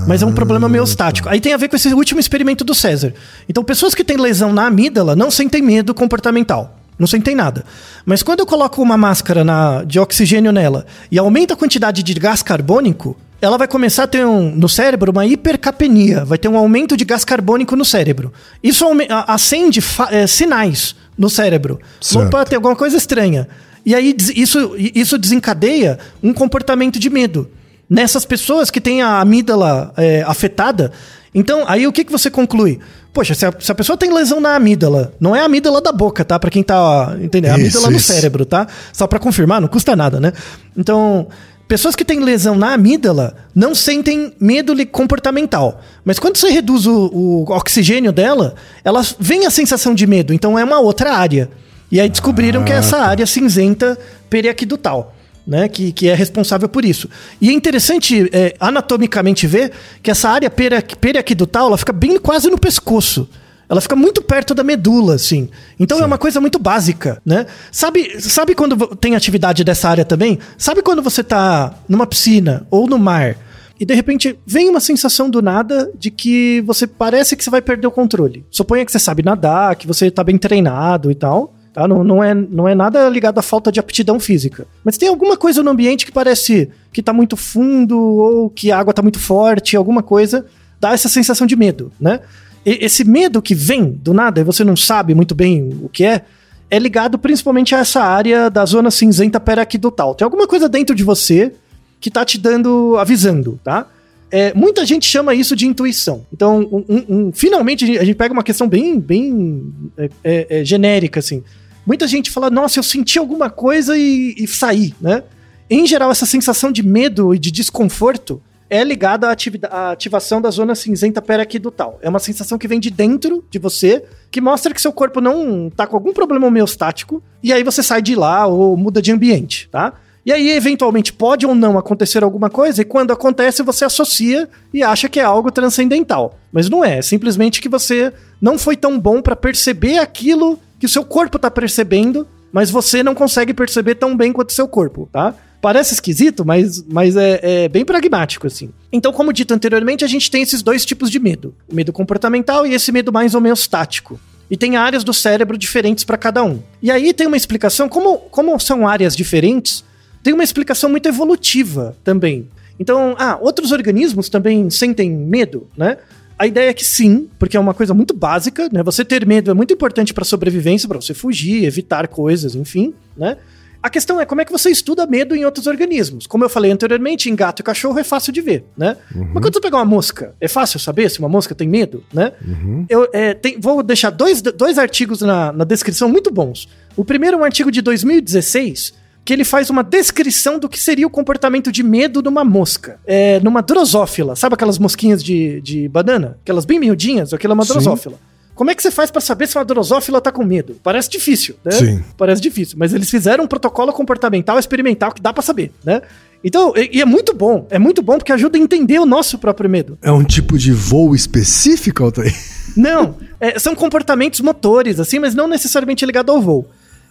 Mas é um problema meostático. Aí tem a ver com esse último experimento do César. Então, pessoas que têm lesão na amígdala não sentem medo comportamental. Não sentem nada. Mas quando eu coloco uma máscara na- de oxigênio nela e aumenta a quantidade de gás carbônico, ela vai começar a ter um- no cérebro uma hipercapnia. Vai ter um aumento de gás carbônico no cérebro. Isso acende eh, sinais no cérebro. Certo. Opa, tem alguma coisa estranha. E aí isso, isso desencadeia um comportamento de medo nessas pessoas que têm a amígdala é, afetada. Então, aí o que, que você conclui? Poxa, se a, se a pessoa tem lesão na amígdala, não é a amígdala da boca, tá? Pra quem tá. Entendeu? É a Isso, amígdala no isso. cérebro, tá? Só pra confirmar, não custa nada, né? Então. Pessoas que têm lesão na amígdala não sentem medo comportamental. Mas quando você reduz o, o oxigênio dela, elas vem a sensação de medo. Então é uma outra área. E aí descobriram que é essa área cinzenta periaquidutal, né? Que, que é responsável por isso. E é interessante é, anatomicamente ver que essa área peri- periaquidutal ela fica bem quase no pescoço. Ela fica muito perto da medula, assim. Então é uma coisa muito básica, né? Sabe, sabe quando tem atividade dessa área também? Sabe quando você tá numa piscina ou no mar e de repente vem uma sensação do nada de que você parece que você vai perder o controle. Suponha que você sabe nadar, que você tá bem treinado e tal. Tá? Não, não, é, não é nada ligado à falta de aptidão física. Mas tem alguma coisa no ambiente que parece que tá muito fundo ou que a água tá muito forte, alguma coisa dá essa sensação de medo, né? E- esse medo que vem do nada e você não sabe muito bem o que é, é ligado principalmente a essa área da zona cinzenta periaquidutal. Tem alguma coisa dentro de você que tá te dando, avisando, tá? É, muita gente chama isso de intuição. Então, um- um- um- finalmente, a gente, a gente pega uma questão bem, bem é, é, é, genérica, assim. Muita gente fala, nossa, eu senti alguma coisa e, e saí, né? Em geral, essa sensação de medo e de desconforto é ligada à, à ativação da zona cinzenta periaquidutal. É uma sensação que vem de dentro de você, que mostra que seu corpo não tá com algum problema homeostático, e aí você sai de lá ou muda de ambiente, tá? E aí, eventualmente, pode ou não acontecer alguma coisa, e quando acontece, você associa e acha que é algo transcendental. Mas não é, é simplesmente que você não foi tão bom para perceber aquilo que o seu corpo tá percebendo, mas você não consegue perceber tão bem quanto o seu corpo, tá? Parece esquisito, mas, mas é, é bem pragmático, assim. Então, como dito anteriormente, a gente tem esses dois tipos de medo: o medo comportamental e esse medo mais homeostático. E tem áreas do cérebro diferentes para cada um. E aí tem uma explicação, como, como são áreas diferentes, tem uma explicação muito evolutiva também. Então, ah, outros organismos também sentem medo, né? A ideia é que sim, porque é uma coisa muito básica, né? Você ter medo é muito importante para sobrevivência, para você fugir, evitar coisas, enfim, né? A questão é como é que você estuda medo em outros organismos. Como eu falei anteriormente, em gato e cachorro é fácil de ver, né? Mas quando você pegar uma mosca, é fácil saber se uma mosca tem medo, né? Eu é, tem- vou deixar dois, dois artigos na, na descrição muito bons. O primeiro é um artigo de 2016 que ele faz uma descrição do que seria o comportamento de medo numa mosca. É, numa drosófila. Sabe aquelas mosquinhas de, de banana? Aquelas bem miudinhas? Aquela é uma Sim. drosófila. Como é que você faz pra saber se uma drosófila tá com medo? Parece difícil, né? Sim. Parece difícil, mas eles fizeram um protocolo comportamental experimental que dá pra saber, né? Então, e, e é muito bom, é muito bom porque ajuda a entender o nosso próprio medo. É um tipo de voo específico, Altair? Não, é, são comportamentos motores, assim, mas não necessariamente ligado ao voo.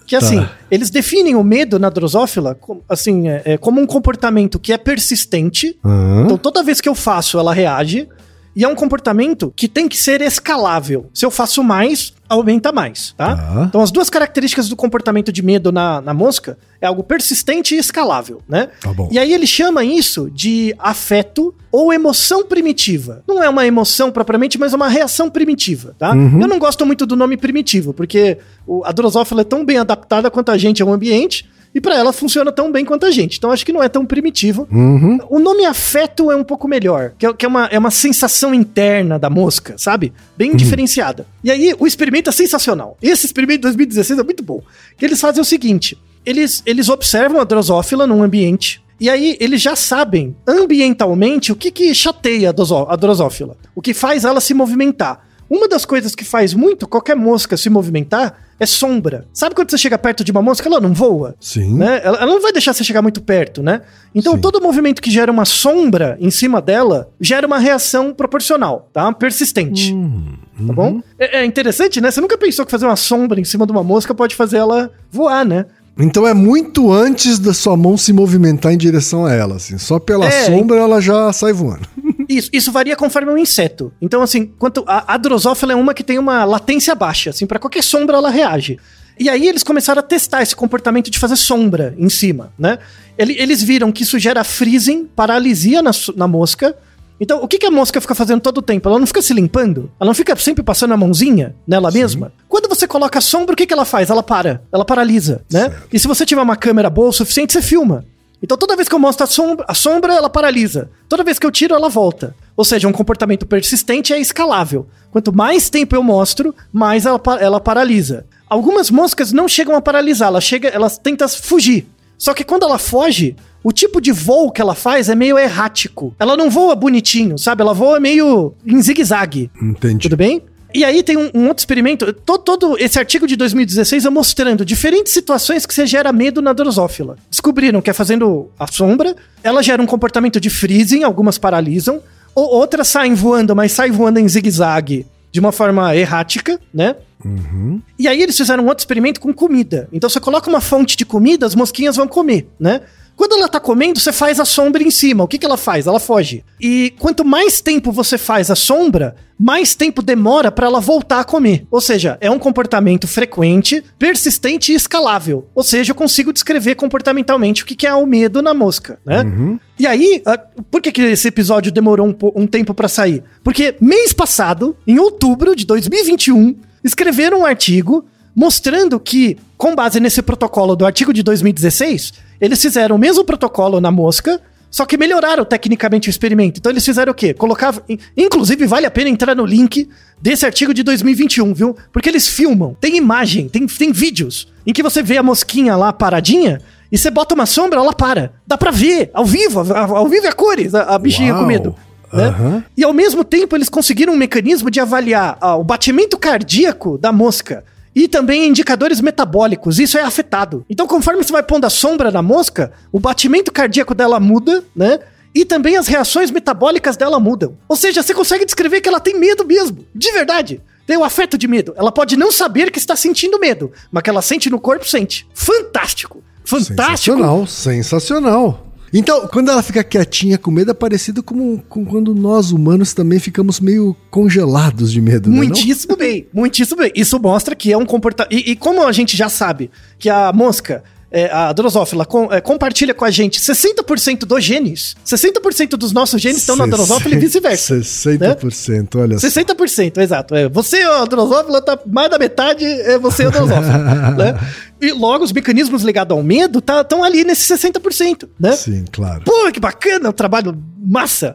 Que assim, eles definem o medo na drosófila como, assim, é, é como um comportamento que é persistente. Hã? Então toda vez que eu faço, ela reage. E é um comportamento que tem que ser escalável. Se eu faço mais, aumenta mais, tá? Tá. Então as duas características do comportamento de medo na, na mosca é algo persistente e escalável, né? Tá bom. E aí ele chama isso de afeto ou emoção primitiva. Não é uma emoção propriamente, mas é uma reação primitiva, tá? Eu não gosto muito do nome primitivo, porque a drosófila é tão bem adaptada quanto a gente ao ambiente, e para ela funciona tão bem quanto a gente. Então acho que não é tão primitivo. Uhum. O nome afeto é um pouco melhor, que é, que é uma, é uma sensação interna da mosca, sabe? Bem diferenciada. E aí, o experimento é sensacional. Esse experimento de 2016 é muito bom. Que eles fazem o seguinte: eles, eles observam a drosófila num ambiente. E aí, eles já sabem ambientalmente o que, que chateia a drosófila, o que faz ela se movimentar. Uma das coisas que faz muito qualquer mosca se movimentar é sombra. Sabe quando você chega perto de uma mosca, ela não voa? Sim. Né? Ela, ela não vai deixar você chegar muito perto, né? Então Sim. todo movimento que gera uma sombra em cima dela gera uma reação proporcional, tá? Persistente. Hum, Tá bom? É, é interessante, né? Você nunca pensou que fazer uma sombra em cima de uma mosca pode fazer ela voar, né? Então é muito antes da sua mão se movimentar em direção a ela, assim. Só pela É, sombra ela já sai voando. Isso, isso varia conforme o inseto. Então, assim, quanto a, a drosófila é uma que tem uma latência baixa, assim, para qualquer sombra ela reage. E aí eles começaram a testar esse comportamento de fazer sombra em cima, né? Ele- Eles viram que isso gera freezing, paralisia na, na mosca. Então, o que, que a mosca fica fazendo todo o tempo? Ela não fica se limpando? Ela não fica sempre passando a mãozinha nela mesma? Quando você coloca sombra, o que, que ela faz? Ela para, ela paralisa, né? Certo. E se você tiver uma câmera boa o suficiente, você filma. Então toda vez que eu mostro a sombra, a sombra, ela paralisa. Toda vez que eu tiro, ela volta. Ou seja, um comportamento persistente é escalável. Quanto mais tempo eu mostro, mais ela, ela paralisa. Algumas moscas não chegam a paralisar, ela chega, elas tentam fugir. Só que quando ela foge, o tipo de voo que ela faz é meio errático. Ela não voa bonitinho, sabe? Ela voa meio em zigue-zague. Entendi. Tudo bem? E aí tem um, um outro experimento. to- Todo, esse artigo de 2016 é mostrando diferentes situações que você gera medo na drosófila. Descobriram que é fazendo a sombra, ela gera um comportamento de freezing, algumas paralisam, ou outras saem voando, mas saem voando em zigue-zague de uma forma errática, né? E aí eles fizeram um outro experimento com comida. Então você coloca uma fonte de comida, as mosquinhas vão comer, né? Quando ela tá comendo, você faz a sombra em cima. O que, que ela faz? Ela foge. E quanto mais tempo você faz a sombra, mais tempo demora para ela voltar a comer. Ou seja, é um comportamento frequente, persistente e escalável. Ou seja, eu consigo descrever comportamentalmente o que, que é o medo na mosca, né? E aí, ah, por que, que esse episódio demorou um, um tempo para sair? Porque mês passado, em outubro de 2021, escreveram um artigo mostrando que, com base nesse protocolo do artigo de 2016, eles fizeram o mesmo protocolo na mosca, só que melhoraram tecnicamente o experimento. Então eles fizeram o quê? Colocavam. in- Inclusive, vale a pena entrar no link desse artigo de 2021, viu? Porque eles filmam, tem imagem, tem, tem vídeos em que você vê a mosquinha lá paradinha. E você bota uma sombra, ela para. Dá pra ver, ao vivo, ao vivo é a cores, a, a bichinha Uau. com medo. né? Aham. E ao mesmo tempo eles conseguiram um mecanismo de avaliar ah, o batimento cardíaco da mosca e também indicadores metabólicos. Isso é afetado. Então, conforme você vai pondo a sombra na mosca, o batimento cardíaco dela muda, né? E também as reações metabólicas dela mudam. Ou seja, você consegue descrever que ela tem medo mesmo, de verdade. Tem o afeto de medo. Ela pode não saber que está sentindo medo, mas que ela sente no corpo, sente. Fantástico. Fantástico. Sensacional, sensacional. Então, quando ela fica quietinha com medo, é parecido com, com quando nós humanos também ficamos meio congelados de medo, né? não? Muitíssimo bem, muitíssimo bem. Isso mostra que é um comportamento. E, e como a gente já sabe que a mosca, é, a drosófila, com- é, compartilha com a gente 60% dos genes, 60% dos nossos genes estão na drosófila e vice-versa. 60%, olha só. 60%, exato. É, você, a drosófila, tá mais da metade, é você a drosófila. né? E logo, os mecanismos ligados ao medo estão ali nesse 60%, né? Sim, claro. Pô, que bacana, o trabalho massa.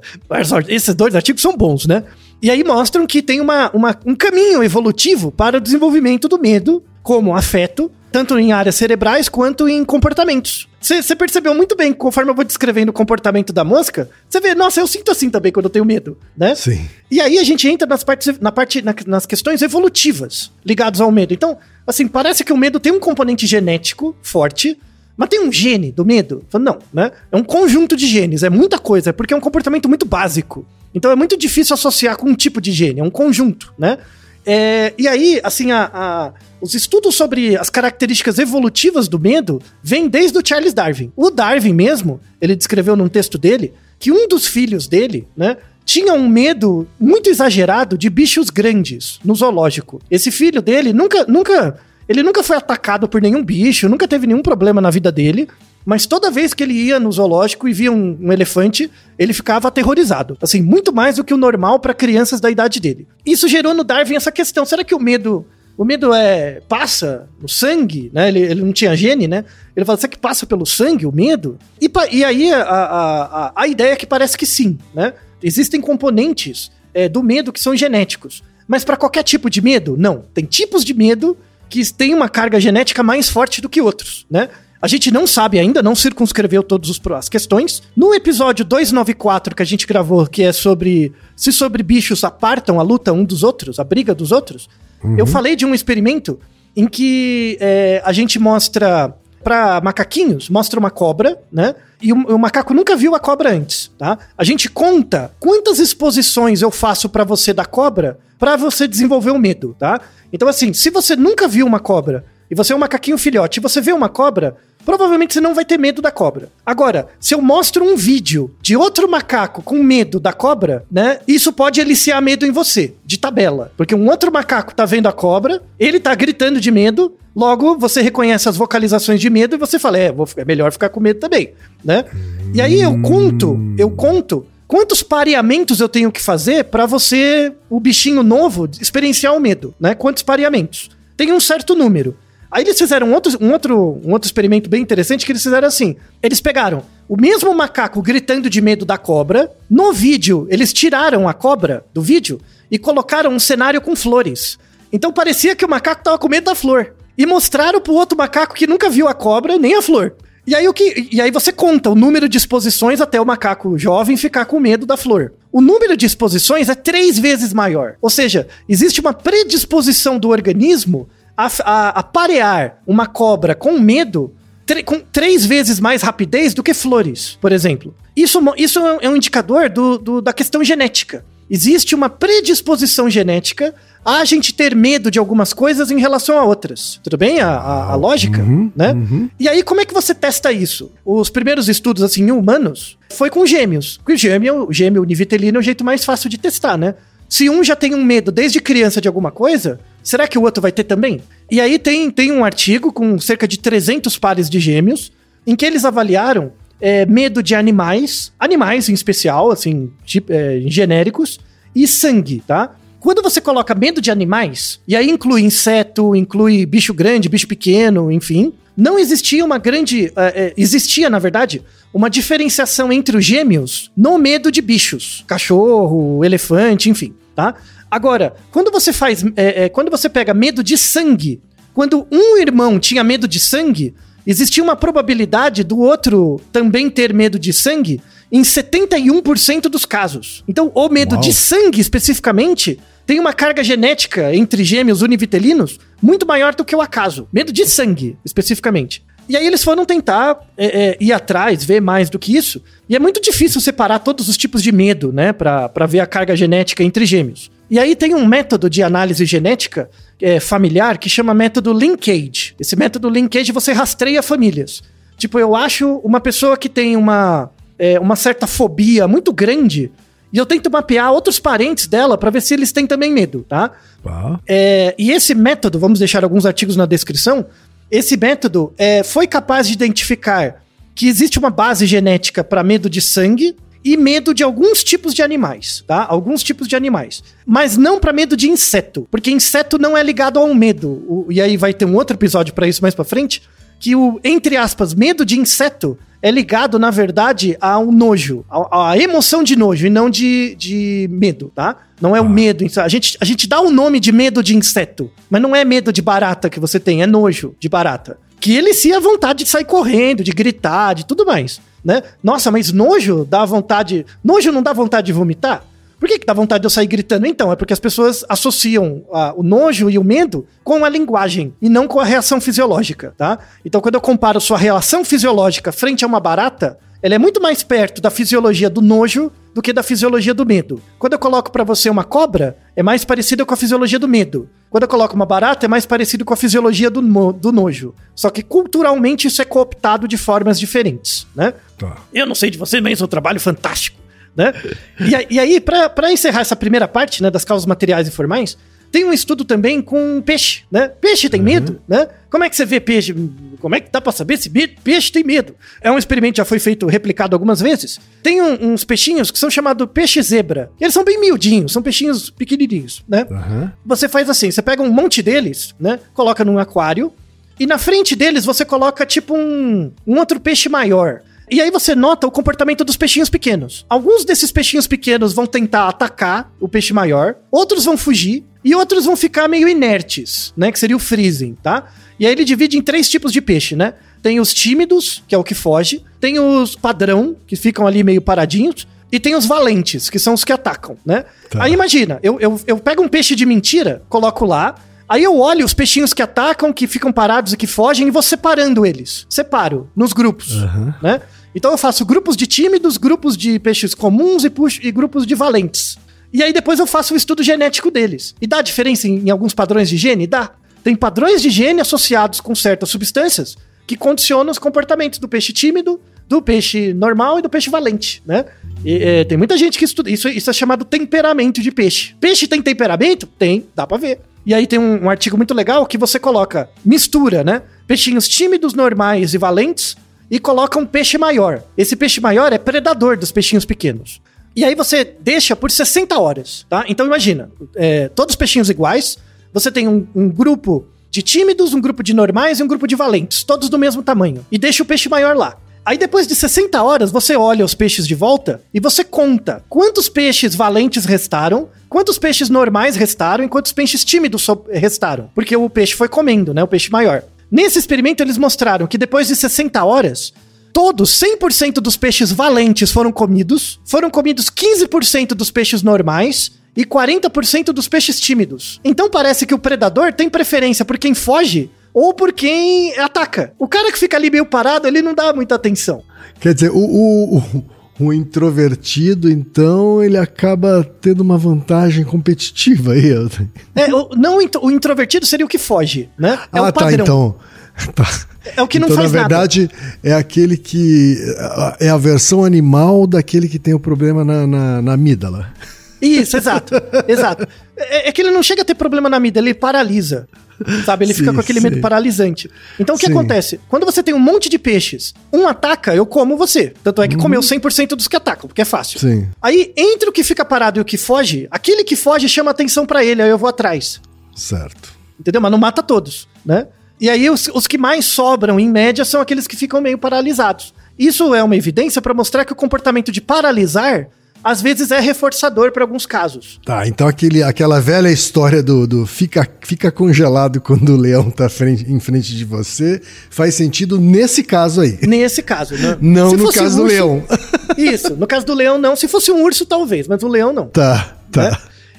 Esses dois artigos são bons, né? E aí mostram que tem uma, uma- um caminho evolutivo para o desenvolvimento do medo como afeto, tanto em áreas cerebrais quanto em comportamentos. Você percebeu muito bem, conforme eu vou descrevendo o comportamento da mosca, você vê, nossa, eu sinto assim também quando eu tenho medo, né? Sim. E aí a gente entra nas partes, na parte, na- nas questões evolutivas ligadas ao medo. Então, assim, parece que o medo tem um componente genético forte, mas tem um gene do medo? Não, né? É um conjunto de genes, é muita coisa, é porque é um comportamento muito básico. Então é muito difícil associar com um tipo de gene, é um conjunto, né? É, e aí, assim, a- a- os estudos sobre as características evolutivas do medo vêm desde o Charles Darwin. O Darwin mesmo, ele descreveu num texto dele que um dos filhos dele, né, tinha um medo muito exagerado de bichos grandes no zoológico. Esse filho dele nunca, nunca, ele nunca foi atacado por nenhum bicho, nunca teve nenhum problema na vida dele. Mas toda vez que ele ia no zoológico e via um, um elefante, ele ficava aterrorizado. Assim, muito mais do que o normal para crianças da idade dele. Isso gerou no Darwin essa questão: será que o medo. O medo é passa no sangue, né? Ele, ele não tinha gene, né? Ele fala, será que passa pelo sangue o medo? E, e aí a, a, a, a ideia é que parece que sim, né? Existem componentes é, do medo que são genéticos. Mas para qualquer tipo de medo, não. Tem tipos de medo que têm uma carga genética mais forte do que outros, né? A gente não sabe ainda, não circunscreveu todas as questões. No episódio 294 que a gente gravou, que é sobre se sobre bichos apartam a luta um dos outros, a briga dos outros, eu falei de um experimento em que é, a gente mostra para macaquinhos, mostra uma cobra, né? E o, o, macaco nunca viu a cobra antes, tá? A gente conta quantas exposições eu faço para você da cobra para você desenvolver o medo, tá? Então assim, se você nunca viu uma cobra e você é um macaquinho filhote e você vê uma cobra, provavelmente você não vai ter medo da cobra. Agora, se eu mostro um vídeo de outro macaco com medo da cobra, né? Isso pode eliciar medo em você, de tabela. Porque um outro macaco tá vendo a cobra, ele tá gritando de medo, logo você reconhece as vocalizações de medo e você fala, é, vou, é melhor ficar com medo também, né? E aí eu conto, eu conto quantos pareamentos eu tenho que fazer para você, o bichinho novo, experienciar o medo, né? Quantos pareamentos? Tem um certo número. Aí eles fizeram um outro, um, outro, um outro experimento bem interessante que eles fizeram assim. Eles pegaram o mesmo macaco gritando de medo da cobra. No vídeo, eles tiraram a cobra do vídeo e colocaram um cenário com flores. Então parecia que o macaco tava com medo da flor. E mostraram pro outro macaco que nunca viu a cobra nem a flor. E aí, o que, e aí você conta o número de exposições até o macaco jovem ficar com medo da flor. O número de exposições é três vezes maior. Ou seja, existe uma predisposição do organismo a, a, a parear uma cobra com medo com três vezes mais rapidez do que flores, por exemplo. Isso, isso é um indicador do, do, da questão genética. Existe uma predisposição genética a gente ter medo de algumas coisas em relação a outras. Tudo bem? A, a, a lógica, uhum, né? Uhum. E aí, como é que você testa isso? Os primeiros estudos, assim, em humanos, foi com gêmeos. Porque o gêmeo, o gêmeo univitelino é o jeito mais fácil de testar, né? Se um já tem um medo desde criança de alguma coisa, será que o outro vai ter também? E aí tem, tem um artigo com cerca de 300 pares de gêmeos, em que eles avaliaram é, medo de animais, animais em especial, assim, tipo, é, genéricos, e sangue, tá? Quando você coloca medo de animais, e aí inclui inseto, inclui bicho grande, bicho pequeno, enfim, não existia uma grande. É, é, existia, na verdade, uma diferenciação entre os gêmeos no medo de bichos. Cachorro, elefante, enfim, tá? Agora, quando você faz. É, é, quando você pega medo de sangue, quando um irmão tinha medo de sangue, existia uma probabilidade do outro também ter medo de sangue em 71% dos casos. Então, o medo Uau. de sangue, especificamente, tem uma carga genética entre gêmeos univitelinos muito maior do que o acaso. Medo de sangue, especificamente. E aí eles foram tentar é, é, ir atrás, ver mais do que isso. E é muito difícil separar todos os tipos de medo, né? Pra, pra ver a carga genética entre gêmeos. E aí tem um método de análise genética é, familiar que chama método linkage. Esse método linkage você rastreia famílias. Tipo, eu acho uma pessoa que tem uma, é, uma certa fobia muito grande e eu tento mapear outros parentes dela para ver se eles têm também medo, tá? É, e esse método, vamos deixar alguns artigos na descrição, esse método é, foi capaz de identificar que existe uma base genética para medo de sangue e medo de alguns tipos de animais, tá? Alguns tipos de animais. Mas não para medo de inseto, porque inseto não é ligado a um medo. O, e aí vai ter um outro episódio para isso mais para frente, que o entre aspas medo de inseto é ligado, na verdade, ao nojo, a, a emoção de nojo e não de, de medo, tá? Não é o ah. medo. A gente, a gente dá o nome de medo de inseto, mas não é medo de barata que você tem, é nojo de barata. Que ele se a vontade de sair correndo, de gritar, de tudo mais, né? Nossa, mas nojo dá vontade. Nojo não dá vontade de vomitar? Por que, que dá vontade de eu sair gritando? Então, é porque as pessoas associam a, o nojo e o medo com a linguagem e não com a reação fisiológica, tá? Então, quando eu comparo sua reação fisiológica frente a uma barata, ela é muito mais perto da fisiologia do nojo do que da fisiologia do medo. Quando eu coloco para você uma cobra, é mais parecida com a fisiologia do medo. Quando eu coloco uma barata, é mais parecido com a fisiologia do, do nojo. Só que culturalmente isso é cooptado de formas diferentes, né? Tá. Eu não sei de você, mas é um trabalho fantástico né? E, e aí, para encerrar essa primeira parte, né, das causas materiais e formais, tem um estudo também com peixe, né? Peixe tem uhum. medo, né? Como é que você vê peixe? Como é que dá para saber se peixe tem medo? É um experimento que já foi feito, replicado algumas vezes. Tem um, uns peixinhos que são chamados peixe zebra. Eles são bem miudinhos, são peixinhos pequenininhos, né? Uhum. Você faz assim, você pega um monte deles, né? Coloca num aquário e na frente deles você coloca tipo um, um outro peixe maior. E aí você nota o comportamento dos peixinhos pequenos. Alguns desses peixinhos pequenos vão tentar atacar o peixe maior, outros vão fugir e outros vão ficar meio inertes, né? Que seria o freezing, tá? E aí ele divide em três tipos de peixe, né? Tem os tímidos, que é o que foge, tem os padrão, que ficam ali meio paradinhos, e tem os valentes, que são os que atacam, né? Tá. Aí imagina, eu, eu, eu pego um peixe de mentira, coloco lá, Aí eu olho os peixinhos que atacam, que ficam parados e que fogem e vou separando eles. Separo nos grupos, né? Então eu faço grupos de tímidos, grupos de peixes comuns e, puxo, e grupos de valentes. E aí depois eu faço o estudo genético deles. E dá diferença em, em alguns padrões de gene? Dá. Tem padrões de gene associados com certas substâncias que condicionam os comportamentos do peixe tímido, do peixe normal e do peixe valente, né? E, é, tem muita gente que estuda. Isso, isso é chamado temperamento de peixe. Peixe tem temperamento? Tem, dá pra ver. E aí tem um, um artigo muito legal que você coloca mistura, né? Peixinhos tímidos, normais e valentes e coloca um peixe maior. Esse peixe maior é predador dos peixinhos pequenos. E aí você deixa por 60 horas, tá? Então imagina, é, todos os peixinhos iguais, você tem um, um grupo de tímidos, um grupo de normais e um grupo de valentes, todos do mesmo tamanho. E deixa o peixe maior lá. Aí depois de 60 horas, você olha os peixes de volta e você conta quantos peixes valentes restaram, quantos peixes normais restaram e quantos peixes tímidos restaram. Porque o peixe foi comendo, né? O peixe maior. Nesse experimento, eles mostraram que depois de 60 horas, todos, 100% dos peixes valentes foram comidos, foram comidos 15% dos peixes normais e 40% dos peixes tímidos. Então parece que o predador tem preferência por quem foge ou por quem ataca. O cara que fica ali meio parado, ele não dá muita atenção. Quer dizer, o, o, o, o introvertido, então, ele acaba tendo uma vantagem competitiva aí. É, o, não, o introvertido seria o que foge, né? É ah, tá, então. Tá. É o que não então, faz na nada. verdade, é aquele que. É a versão animal daquele que tem o problema na, na, na amígdala. Isso, exato. exato. É, é que ele não chega a ter problema na mídia, ele paralisa. Sabe? Ele fica Sim, com aquele medo sim. paralisante. Então o que Sim. acontece? Quando você tem um monte de peixes, um ataca, eu como você. Tanto é que comeu 100% dos que atacam, porque é fácil. Sim. Aí, entre o que fica parado e o que foge, aquele que foge chama atenção pra ele, aí eu vou atrás. Certo. Entendeu? Mas não mata todos, né? E aí os, os que mais sobram, em média, são aqueles que ficam meio paralisados. Isso é uma evidência pra mostrar que o comportamento de paralisar, às vezes, é reforçador pra alguns casos. Tá, então aquele, aquela velha história do, do fica, fica congelado quando o leão tá frente- em frente de você faz sentido nesse caso aí. Nesse caso, né? Não Se no fosse caso um do urso- leão. Isso, no caso do leão não. Se fosse um urso, talvez, mas o leão não. Tá, tá. né?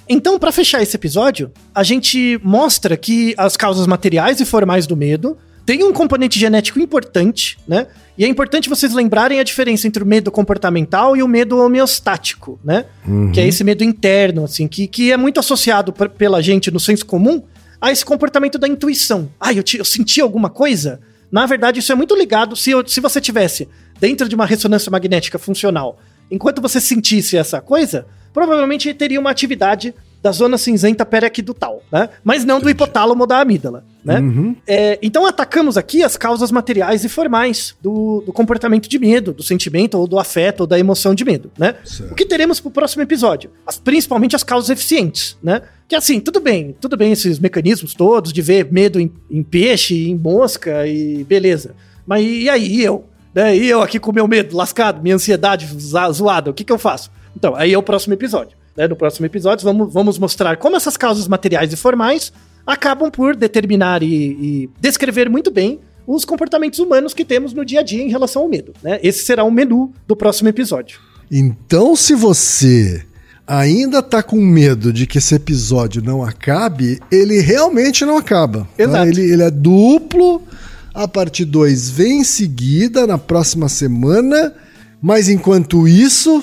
Então, pra fechar esse episódio, a gente mostra que as causas materiais e formais do medo têm um componente genético importante, né? E é importante vocês lembrarem a diferença entre o medo comportamental e o medo homeostático, né? Que é esse medo interno, assim, que, que é muito associado pela gente no senso comum a esse comportamento da intuição. Ah, eu, ti- eu senti alguma coisa? Na verdade, isso é muito ligado. Se, eu- se você tivesse dentro de uma ressonância magnética funcional, enquanto você sentisse essa coisa, provavelmente teria uma atividade da zona cinzenta periaquidutal, né? Mas não do hipotálamo ou da amígdala, né? É, então atacamos aqui as causas materiais e formais do, do comportamento de medo, do sentimento ou do afeto ou da emoção de medo, né? O que teremos pro próximo episódio? As- principalmente as causas eficientes, né? Que assim, tudo bem, tudo bem esses mecanismos todos de ver medo em, em peixe, em mosca e beleza. Mas e aí, e eu? Né? E eu aqui com meu medo lascado, minha ansiedade zoada, o que que eu faço? Então, aí é o próximo episódio. Né? No próximo episódio, vamos, vamos mostrar como essas causas materiais e formais acabam por determinar e, e descrever muito bem os comportamentos humanos que temos no dia a dia em relação ao medo. Né? Esse será o menu do próximo episódio. Então, se você ainda tá com medo de que esse episódio não acabe, ele realmente não acaba. tá? Exato. Ele, ele é duplo. A parte 2 vem em seguida, na próxima semana. Mas enquanto isso,